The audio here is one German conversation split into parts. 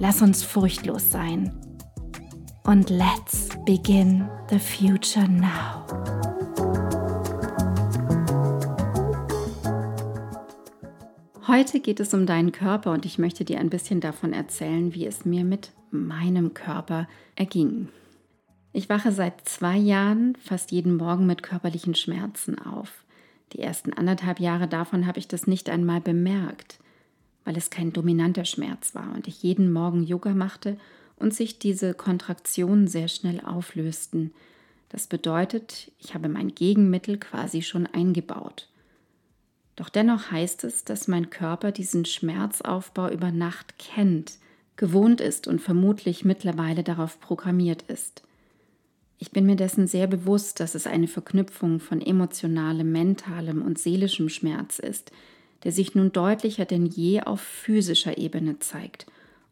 Lass uns furchtlos sein. Und let's begin the future now. Heute geht es um deinen Körper und ich möchte dir ein bisschen davon erzählen, wie es mir mit meinem Körper erging. Ich wache seit zwei Jahren fast jeden Morgen mit körperlichen Schmerzen auf. Die ersten anderthalb Jahre davon habe ich das nicht einmal bemerkt weil es kein dominanter Schmerz war und ich jeden Morgen Yoga machte und sich diese Kontraktionen sehr schnell auflösten. Das bedeutet, ich habe mein Gegenmittel quasi schon eingebaut. Doch dennoch heißt es, dass mein Körper diesen Schmerzaufbau über Nacht kennt, gewohnt ist und vermutlich mittlerweile darauf programmiert ist. Ich bin mir dessen sehr bewusst, dass es eine Verknüpfung von emotionalem, mentalem und seelischem Schmerz ist, der sich nun deutlicher denn je auf physischer Ebene zeigt,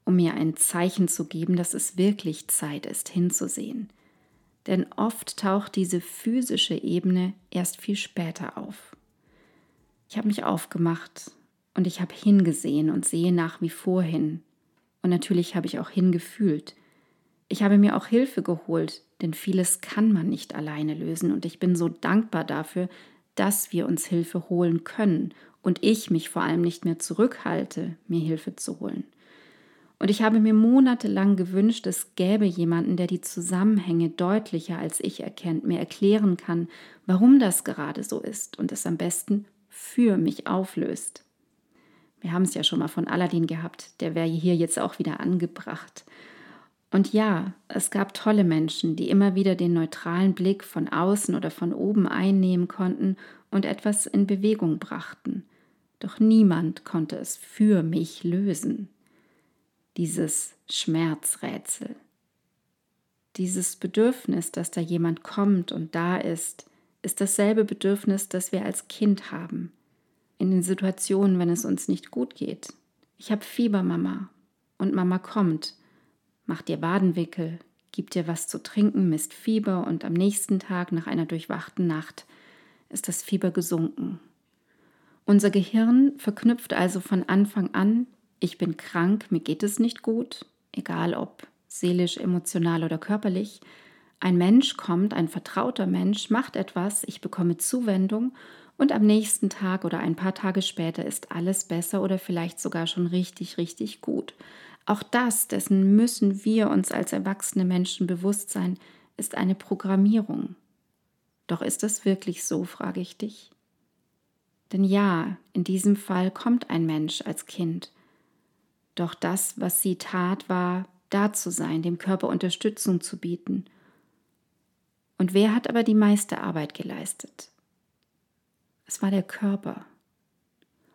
um mir ein Zeichen zu geben, dass es wirklich Zeit ist, hinzusehen. Denn oft taucht diese physische Ebene erst viel später auf. Ich habe mich aufgemacht und ich habe hingesehen und sehe nach wie vor hin. Und natürlich habe ich auch hingefühlt. Ich habe mir auch Hilfe geholt, denn vieles kann man nicht alleine lösen und ich bin so dankbar dafür, dass wir uns Hilfe holen können und ich mich vor allem nicht mehr zurückhalte, mir Hilfe zu holen. Und ich habe mir monatelang gewünscht, es gäbe jemanden, der die Zusammenhänge deutlicher als ich erkennt, mir erklären kann, warum das gerade so ist und es am besten für mich auflöst. Wir haben es ja schon mal von Aladdin gehabt, der wäre hier jetzt auch wieder angebracht. Und ja, es gab tolle Menschen, die immer wieder den neutralen Blick von außen oder von oben einnehmen konnten und etwas in Bewegung brachten doch niemand konnte es für mich lösen. Dieses Schmerzrätsel. Dieses Bedürfnis, dass da jemand kommt und da ist, ist dasselbe Bedürfnis, das wir als Kind haben. In den Situationen, wenn es uns nicht gut geht. Ich habe Fieber, Mama. Und Mama kommt, macht dir Wadenwickel, gibt dir was zu trinken, misst Fieber und am nächsten Tag, nach einer durchwachten Nacht, ist das Fieber gesunken unser Gehirn verknüpft also von Anfang an, ich bin krank, mir geht es nicht gut, egal ob seelisch, emotional oder körperlich. Ein Mensch kommt, ein vertrauter Mensch, macht etwas, ich bekomme Zuwendung und am nächsten Tag oder ein paar Tage später ist alles besser oder vielleicht sogar schon richtig, richtig gut. Auch das, dessen müssen wir uns als erwachsene Menschen bewusst sein, ist eine Programmierung. Doch ist das wirklich so, frage ich dich? Denn ja, in diesem Fall kommt ein Mensch als Kind. Doch das, was sie tat, war, da zu sein, dem Körper Unterstützung zu bieten. Und wer hat aber die meiste Arbeit geleistet? Es war der Körper.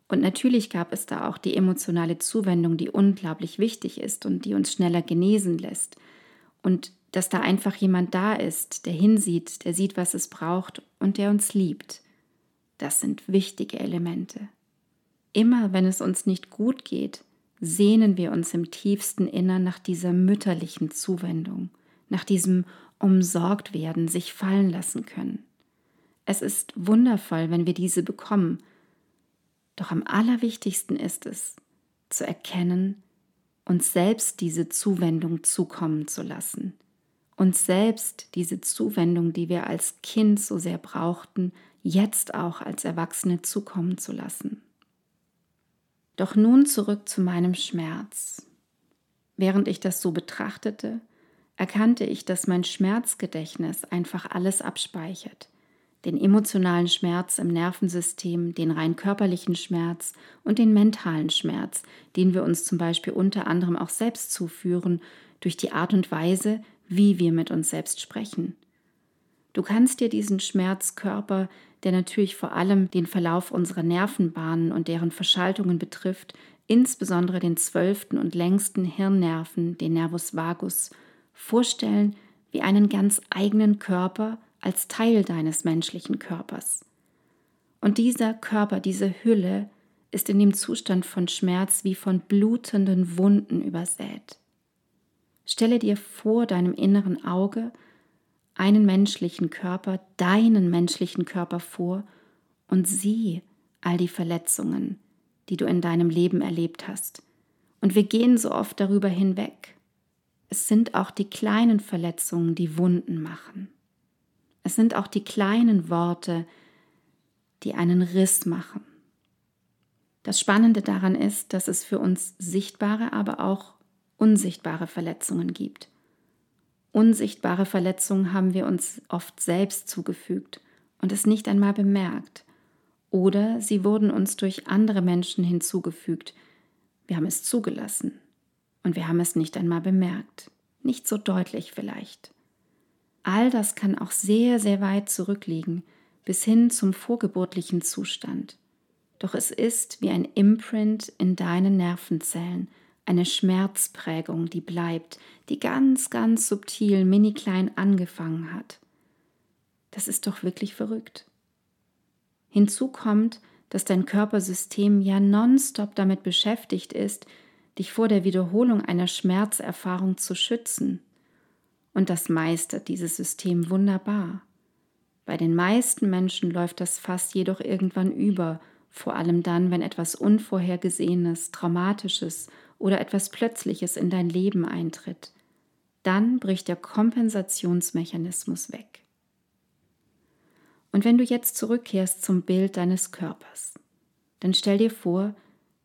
Und natürlich gab es da auch die emotionale Zuwendung, die unglaublich wichtig ist und die uns schneller genesen lässt. Und dass da einfach jemand da ist, der hinsieht, der sieht, was es braucht und der uns liebt. Das sind wichtige Elemente. Immer wenn es uns nicht gut geht, sehnen wir uns im tiefsten Innern nach dieser mütterlichen Zuwendung, nach diesem umsorgt werden, sich fallen lassen können. Es ist wundervoll, wenn wir diese bekommen. Doch am allerwichtigsten ist es, zu erkennen, uns selbst diese Zuwendung zukommen zu lassen, uns selbst diese Zuwendung, die wir als Kind so sehr brauchten, jetzt auch als Erwachsene zukommen zu lassen. Doch nun zurück zu meinem Schmerz. Während ich das so betrachtete, erkannte ich, dass mein Schmerzgedächtnis einfach alles abspeichert. Den emotionalen Schmerz im Nervensystem, den rein körperlichen Schmerz und den mentalen Schmerz, den wir uns zum Beispiel unter anderem auch selbst zuführen durch die Art und Weise, wie wir mit uns selbst sprechen. Du kannst dir diesen Schmerzkörper, der natürlich vor allem den Verlauf unserer Nervenbahnen und deren Verschaltungen betrifft, insbesondere den zwölften und längsten Hirnnerven, den Nervus vagus, vorstellen wie einen ganz eigenen Körper als Teil deines menschlichen Körpers. Und dieser Körper, diese Hülle, ist in dem Zustand von Schmerz wie von blutenden Wunden übersät. Stelle dir vor deinem inneren Auge einen menschlichen Körper, deinen menschlichen Körper vor und sieh all die Verletzungen, die du in deinem Leben erlebt hast. Und wir gehen so oft darüber hinweg. Es sind auch die kleinen Verletzungen, die Wunden machen. Es sind auch die kleinen Worte, die einen Riss machen. Das Spannende daran ist, dass es für uns sichtbare, aber auch unsichtbare Verletzungen gibt. Unsichtbare Verletzungen haben wir uns oft selbst zugefügt und es nicht einmal bemerkt. Oder sie wurden uns durch andere Menschen hinzugefügt. Wir haben es zugelassen und wir haben es nicht einmal bemerkt. Nicht so deutlich vielleicht. All das kann auch sehr, sehr weit zurückliegen, bis hin zum vorgeburtlichen Zustand. Doch es ist wie ein Imprint in deinen Nervenzellen, eine Schmerzprägung, die bleibt, die ganz, ganz subtil, mini klein angefangen hat. Das ist doch wirklich verrückt. Hinzu kommt, dass dein Körpersystem ja nonstop damit beschäftigt ist, dich vor der Wiederholung einer Schmerzerfahrung zu schützen. Und das meistert dieses System wunderbar. Bei den meisten Menschen läuft das Fass jedoch irgendwann über, vor allem dann, wenn etwas Unvorhergesehenes, Traumatisches oder etwas Plötzliches in dein Leben eintritt. Dann bricht der Kompensationsmechanismus weg. Und wenn du jetzt zurückkehrst zum Bild deines Körpers, dann stell dir vor,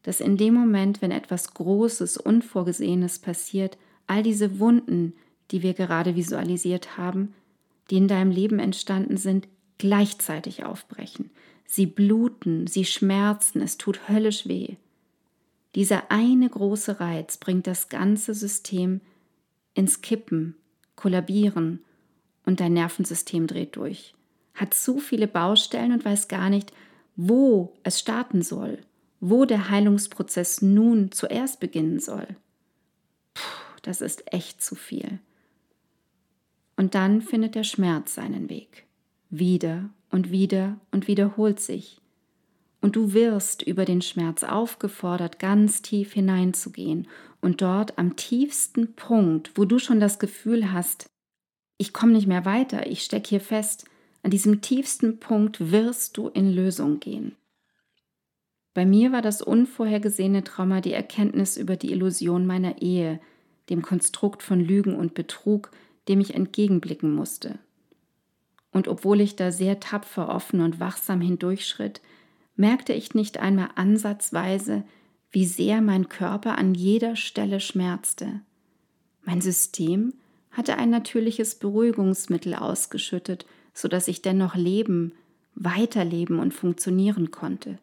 dass in dem Moment, wenn etwas Großes, Unvorgesehenes passiert, all diese Wunden, die wir gerade visualisiert haben, die in deinem Leben entstanden sind, gleichzeitig aufbrechen. Sie bluten, sie schmerzen, es tut höllisch weh. Dieser eine große Reiz bringt das ganze System ins Kippen, Kollabieren und dein Nervensystem dreht durch hat zu viele Baustellen und weiß gar nicht, wo es starten soll, wo der Heilungsprozess nun zuerst beginnen soll. Puh, das ist echt zu viel. Und dann findet der Schmerz seinen Weg. Wieder und wieder und wiederholt sich. Und du wirst über den Schmerz aufgefordert, ganz tief hineinzugehen und dort am tiefsten Punkt, wo du schon das Gefühl hast, ich komme nicht mehr weiter, ich stecke hier fest, an diesem tiefsten Punkt wirst du in Lösung gehen. Bei mir war das unvorhergesehene Trauma die Erkenntnis über die Illusion meiner Ehe, dem Konstrukt von Lügen und Betrug, dem ich entgegenblicken musste. Und obwohl ich da sehr tapfer, offen und wachsam hindurchschritt, merkte ich nicht einmal ansatzweise, wie sehr mein Körper an jeder Stelle schmerzte. Mein System hatte ein natürliches Beruhigungsmittel ausgeschüttet, sodass ich dennoch leben, weiterleben und funktionieren konnte.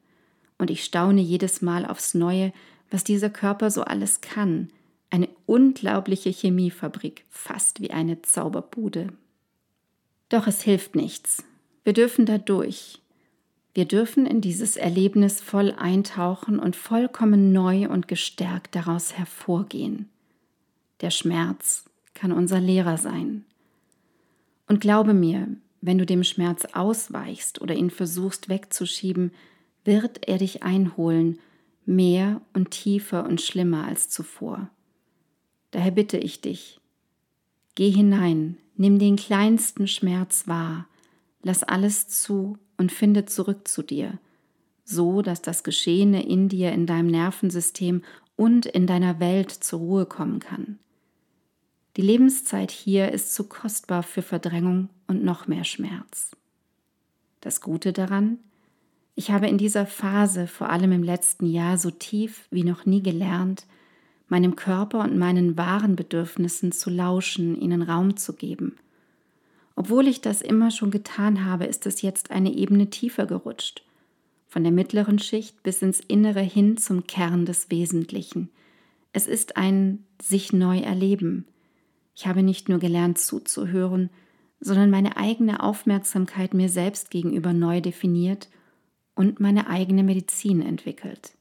Und ich staune jedes Mal aufs Neue, was dieser Körper so alles kann. Eine unglaubliche Chemiefabrik, fast wie eine Zauberbude. Doch es hilft nichts. Wir dürfen da durch. Wir dürfen in dieses Erlebnis voll eintauchen und vollkommen neu und gestärkt daraus hervorgehen. Der Schmerz kann unser Lehrer sein. Und glaube mir, wenn du dem Schmerz ausweichst oder ihn versuchst wegzuschieben, wird er dich einholen, mehr und tiefer und schlimmer als zuvor. Daher bitte ich dich, geh hinein, nimm den kleinsten Schmerz wahr, lass alles zu und finde zurück zu dir, so dass das Geschehene in dir, in deinem Nervensystem und in deiner Welt zur Ruhe kommen kann. Die Lebenszeit hier ist zu kostbar für Verdrängung und noch mehr Schmerz. Das Gute daran, ich habe in dieser Phase, vor allem im letzten Jahr, so tief wie noch nie gelernt, meinem Körper und meinen wahren Bedürfnissen zu lauschen, ihnen Raum zu geben. Obwohl ich das immer schon getan habe, ist es jetzt eine Ebene tiefer gerutscht. Von der mittleren Schicht bis ins Innere hin zum Kern des Wesentlichen. Es ist ein sich neu erleben. Ich habe nicht nur gelernt zuzuhören, sondern meine eigene Aufmerksamkeit mir selbst gegenüber neu definiert und meine eigene Medizin entwickelt.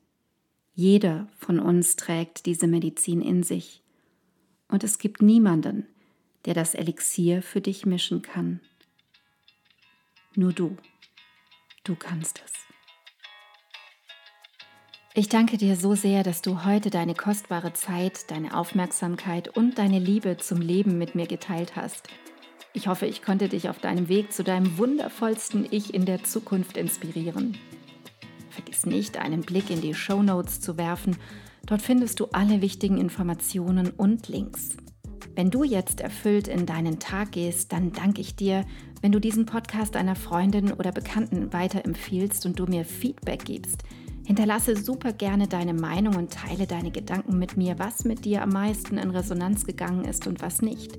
Jeder von uns trägt diese Medizin in sich. Und es gibt niemanden, der das Elixier für dich mischen kann. Nur du. Du kannst es. Ich danke dir so sehr, dass du heute deine kostbare Zeit, deine Aufmerksamkeit und deine Liebe zum Leben mit mir geteilt hast. Ich hoffe, ich konnte dich auf deinem Weg zu deinem wundervollsten Ich in der Zukunft inspirieren. Vergiss nicht, einen Blick in die Show Notes zu werfen. Dort findest du alle wichtigen Informationen und Links. Wenn du jetzt erfüllt in deinen Tag gehst, dann danke ich dir, wenn du diesen Podcast einer Freundin oder Bekannten weiterempfiehlst und du mir Feedback gibst. Hinterlasse super gerne deine Meinung und teile deine Gedanken mit mir, was mit dir am meisten in Resonanz gegangen ist und was nicht.